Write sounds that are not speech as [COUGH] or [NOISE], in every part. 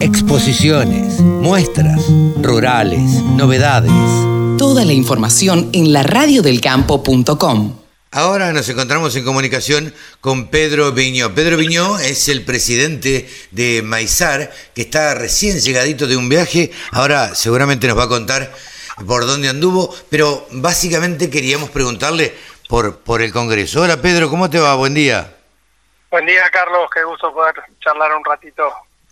exposiciones, muestras, rurales, novedades. Toda la información en la laradiodelcampo.com. Ahora nos encontramos en comunicación con Pedro Viñó. Pedro Viñó es el presidente de Maizar, que está recién llegadito de un viaje. Ahora seguramente nos va a contar por dónde anduvo, pero básicamente queríamos preguntarle por, por el Congreso. Hola Pedro, ¿cómo te va? Buen día. Buen día Carlos, qué gusto poder charlar un ratito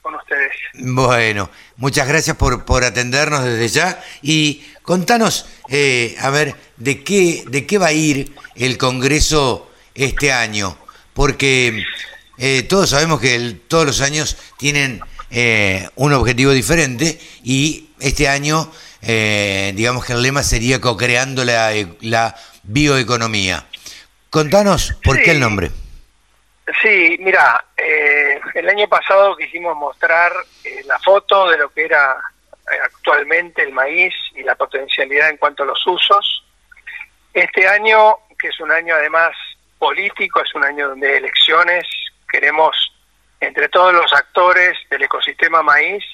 con ustedes. Bueno, muchas gracias por, por atendernos desde ya y contanos, eh, a ver, de qué, de qué va a ir el Congreso este año, porque eh, todos sabemos que todos los años tienen eh, un objetivo diferente y este año, digamos que el lema sería co-creando la, la bioeconomía. Contanos por qué el nombre. Sí, mira, eh, el año pasado quisimos mostrar eh, la foto de lo que era eh, actualmente el maíz y la potencialidad en cuanto a los usos. Este año, que es un año además político, es un año donde hay elecciones, queremos entre todos los actores del ecosistema maíz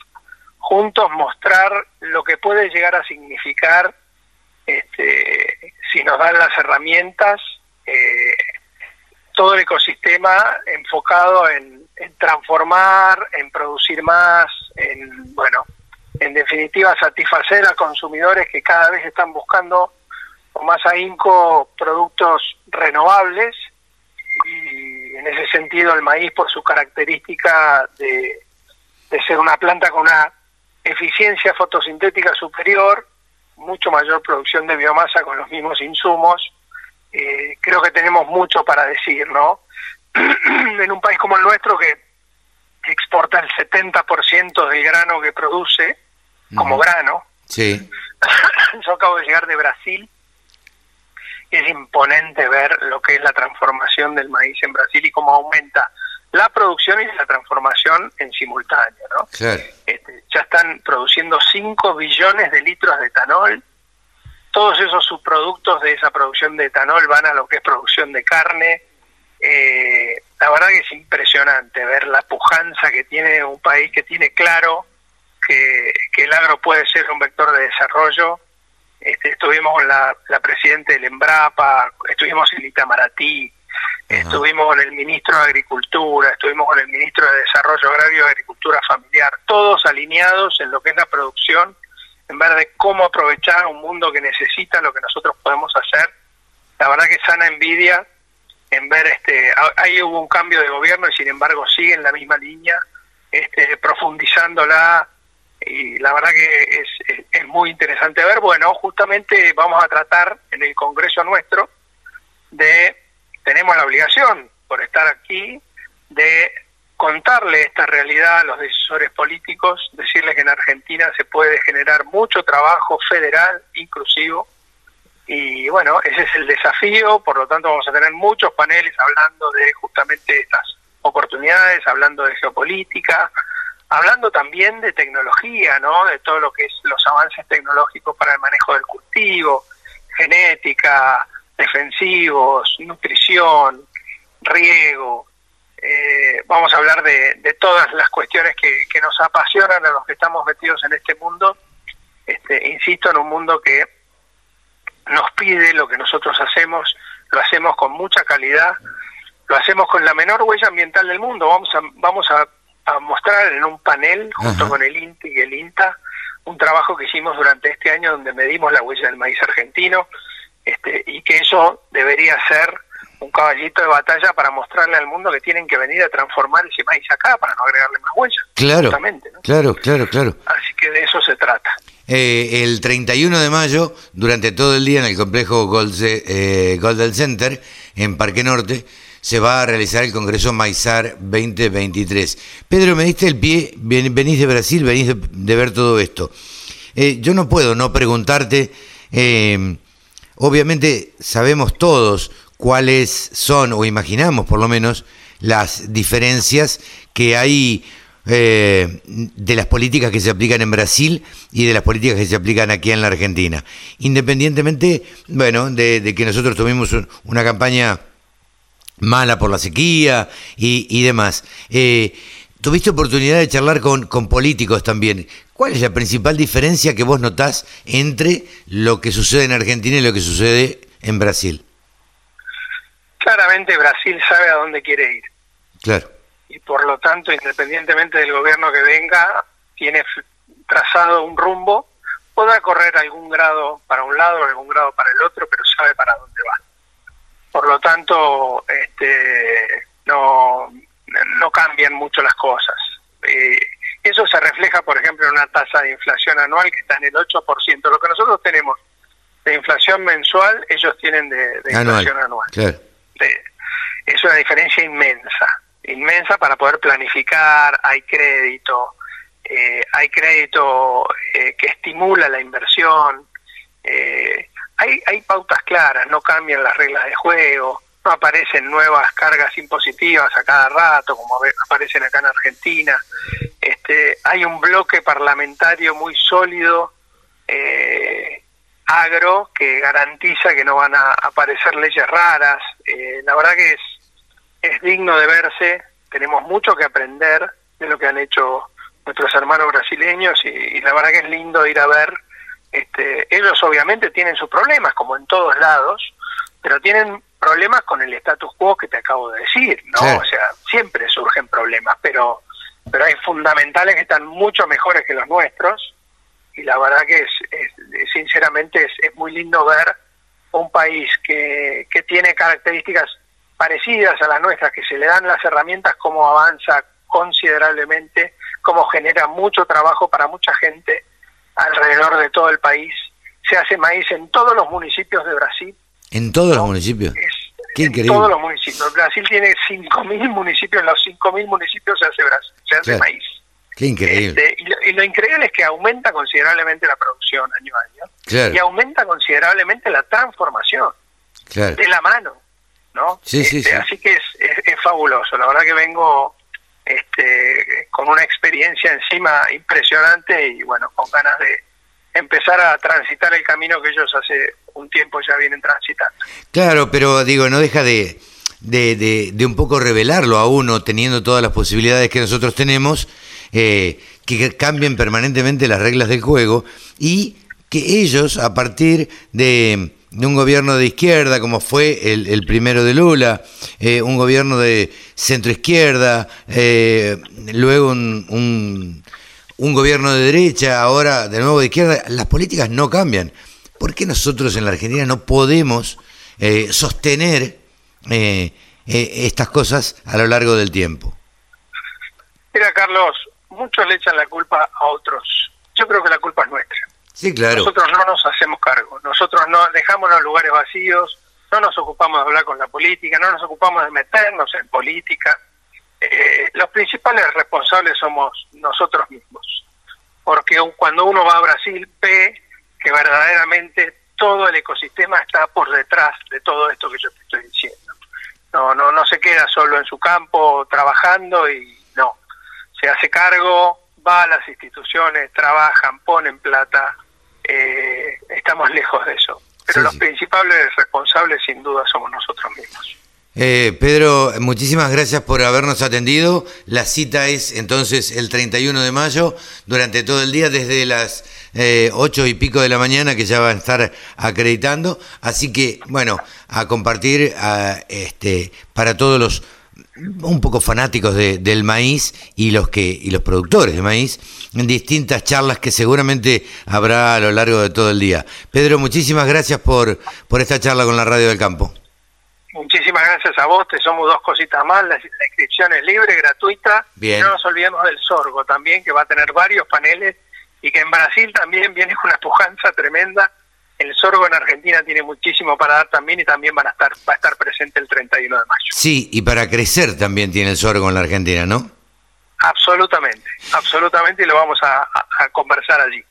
juntos mostrar lo que puede llegar a significar este, si nos dan las herramientas eh, todo el ecosistema enfocado en, transformar, en producir más, en, bueno, en definitiva satisfacer a consumidores que cada vez están buscando con más ahínco productos renovables. Y en ese sentido el maíz por su característica de, ser una planta con una eficiencia fotosintética superior, mucho mayor producción de biomasa con los mismos insumos, eh, creo que tenemos mucho para decir, ¿no? [CLEARS THROAT] en un país como el nuestro que exporta el 70% del grano que produce como grano. Sí. [LAUGHS] Yo acabo de llegar de Brasil y es imponente ver lo que es la transformación del maíz en Brasil y cómo aumenta la producción y la transformación en simultáneo, ¿no? Este, ya están produciendo 5 billones de litros de etanol todos esos subproductos de esa producción de etanol van a lo que es producción de carne. Eh, la verdad que es impresionante ver la pujanza que tiene un país que tiene claro que, el agro puede ser un vector de desarrollo. Este, estuvimos con la, la presidenta del Embrapa, estuvimos en Itamaraty, estuvimos con el ministro de Agricultura, estuvimos con el ministro de Desarrollo Agrario y Agricultura Familiar, todos alineados en lo que es la producción ver de cómo aprovechar un mundo que necesita lo que nosotros podemos hacer. La verdad que sana envidia en ver este ahí hubo un cambio de gobierno y sin embargo sigue en la misma línea, este, profundizándola y la verdad que es, es, muy interesante ver. Bueno, justamente vamos a tratar en el Congreso nuestro de, tenemos la obligación por estar aquí, de contarle esta realidad a los decisores políticos, decirles que en Argentina se puede generar mucho trabajo federal inclusivo y bueno, ese es el desafío, por lo tanto vamos a tener muchos paneles hablando de justamente estas oportunidades, hablando de geopolítica, hablando también de tecnología, ¿no? De todo lo que es los avances tecnológicos para el manejo del cultivo, genética, defensivos, nutrición, riego, eh, vamos a hablar de, todas las cuestiones que, nos apasionan a los que estamos metidos en este mundo. Este, insisto, en un mundo que nos pide lo que nosotros hacemos, lo hacemos con mucha calidad, lo hacemos con la menor huella ambiental del mundo. Vamos a, vamos a, mostrar en un panel, junto con el INTI y el INTA, un trabajo que hicimos durante este año donde medimos la huella del maíz argentino este, y que eso debería ser un caballito de batalla para mostrarle al mundo que tienen que venir a transformar ese maíz acá para no agregarle más huella. Claro, claro, claro, claro. Así que de eso se trata. Eh, el 31 de mayo, durante todo el día en el complejo Gold, eh, Goldel Center, en Parque Norte, se va a realizar el Congreso Maizar 2023. Pedro, me diste el pie, venís de Brasil, venís de, ver todo esto. Eh, yo no puedo no preguntarte, eh, obviamente sabemos todos cuáles son, o imaginamos por lo menos, las diferencias que hay eh, de las políticas que se aplican en Brasil y de las políticas que se aplican aquí en la Argentina. Independientemente, bueno, de, que nosotros tuvimos una campaña mala por la sequía y, demás. Eh, tuviste oportunidad de charlar con, con políticos también. ¿Cuál es la principal diferencia que vos notás entre lo que sucede en Argentina y lo que sucede en Brasil? Claramente Brasil sabe a dónde quiere ir. Claro. Y por lo tanto, independientemente del gobierno que venga, tiene trazado un rumbo, podrá correr algún grado para un lado, algún grado para el otro, pero sabe para dónde va. Por lo tanto, este, no, no cambian mucho las cosas. Eh, eso se refleja, por ejemplo, en una tasa de inflación anual que está en el 8%. Lo que nosotros tenemos de inflación mensual, ellos tienen de, inflación anual. Es una diferencia inmensa, inmensa para poder planificar, hay crédito, eh, hay crédito eh, que estimula la inversión, eh, hay, hay pautas claras, no cambian las reglas de juego, no aparecen nuevas cargas impositivas a cada rato, como aparecen acá en Argentina. Este, hay un bloque parlamentario muy sólido, agro, que garantiza que no van a aparecer leyes raras. Eh, la verdad que es, es digno de verse, tenemos mucho que aprender de lo que han hecho nuestros hermanos brasileños y, la verdad que es lindo ir a ver. Este, ellos obviamente tienen sus problemas, como en todos lados, pero tienen problemas con el status quo que te acabo de decir, ¿no? O sea, siempre surgen problemas, pero pero hay fundamentales que están mucho mejores que los nuestros y la verdad que es, sinceramente es, muy lindo ver un país que, que tiene características parecidas a las nuestras, que se le dan las herramientas, cómo avanza considerablemente, cómo genera mucho trabajo para mucha gente alrededor de todo el país. Se hace maíz en todos los municipios de Brasil. ¿En todos los municipios? en todos los municipios. Brasil tiene 5.000 municipios, en los 5.000 municipios se hace, se hace maíz. Qué increíble. Este, y, lo, increíble es que aumenta considerablemente la producción año a año. Y aumenta considerablemente la transformación. De la mano. ¿no? Sí, sí, este, Así que es, es, fabuloso. La verdad que vengo este, con una experiencia encima impresionante y bueno, con ganas de empezar a transitar el camino que ellos hace un tiempo ya vienen transitando. Claro, pero digo, no deja de, de, de, un poco revelarlo a uno, teniendo todas las posibilidades que nosotros tenemos, eh, que cambien permanentemente las reglas del juego y que ellos, a partir de, un gobierno de izquierda, como fue el, el primero de Lula, eh, un gobierno de centro izquierda, eh, luego un, un, un gobierno de derecha, ahora de nuevo de izquierda, las políticas no cambian. ¿por qué nosotros en la Argentina no podemos eh, sostener eh, eh, estas cosas a lo largo del tiempo? Mira, Carlos, muchos le echan la culpa a otros. Yo creo que la culpa es nuestra. Sí, claro. Nosotros no nos hacemos cargo. Nosotros no dejamos los lugares vacíos, no nos ocupamos de hablar con la política, no nos ocupamos de meternos en política. los principales responsables somos nosotros mismos. Porque cuando uno va a Brasil ve que verdaderamente todo el ecosistema está por detrás de todo esto que yo te estoy diciendo. No, no, no se queda solo en su campo trabajando y se hace cargo, va a las instituciones, trabajan, ponen plata, eh, estamos [LAUGHS] lejos de eso. Pero los principales responsables sin duda somos nosotros mismos. Eh, Pedro, muchísimas gracias por habernos atendido. La cita es entonces el 31 de mayo, durante todo el día, desde las eh, 8 y pico de la mañana, que ya van a estar acreditando. Así que, bueno, a compartir a, este, para todos los un poco fanáticos de, del maíz y los que y los productores de maíz en distintas charlas que seguramente habrá a lo largo de todo el día. Pedro, muchísimas gracias por, por esta charla con la Radio del Campo. Muchísimas gracias a vos, te somos dos cositas más, la, inscripción es libre, gratuita, Bien. y no nos olvidemos del sorgo también, que va a tener varios paneles, y que en Brasil también viene una pujanza tremenda, el sorgo en Argentina tiene muchísimo para dar también, y también van a estar, va a estar presente el 31 de mayo. Sí, y para crecer también tiene el sorgo en la Argentina, ¿no? Absolutamente, absolutamente, y lo vamos a, a conversar allí.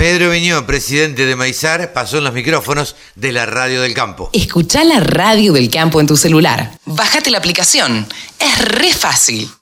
Pedro Viñó, presidente de Maizar, pasó en los micrófonos de la Radio del Campo. Escucha la Radio del Campo en tu celular. Bájate la aplicación. Es re fácil.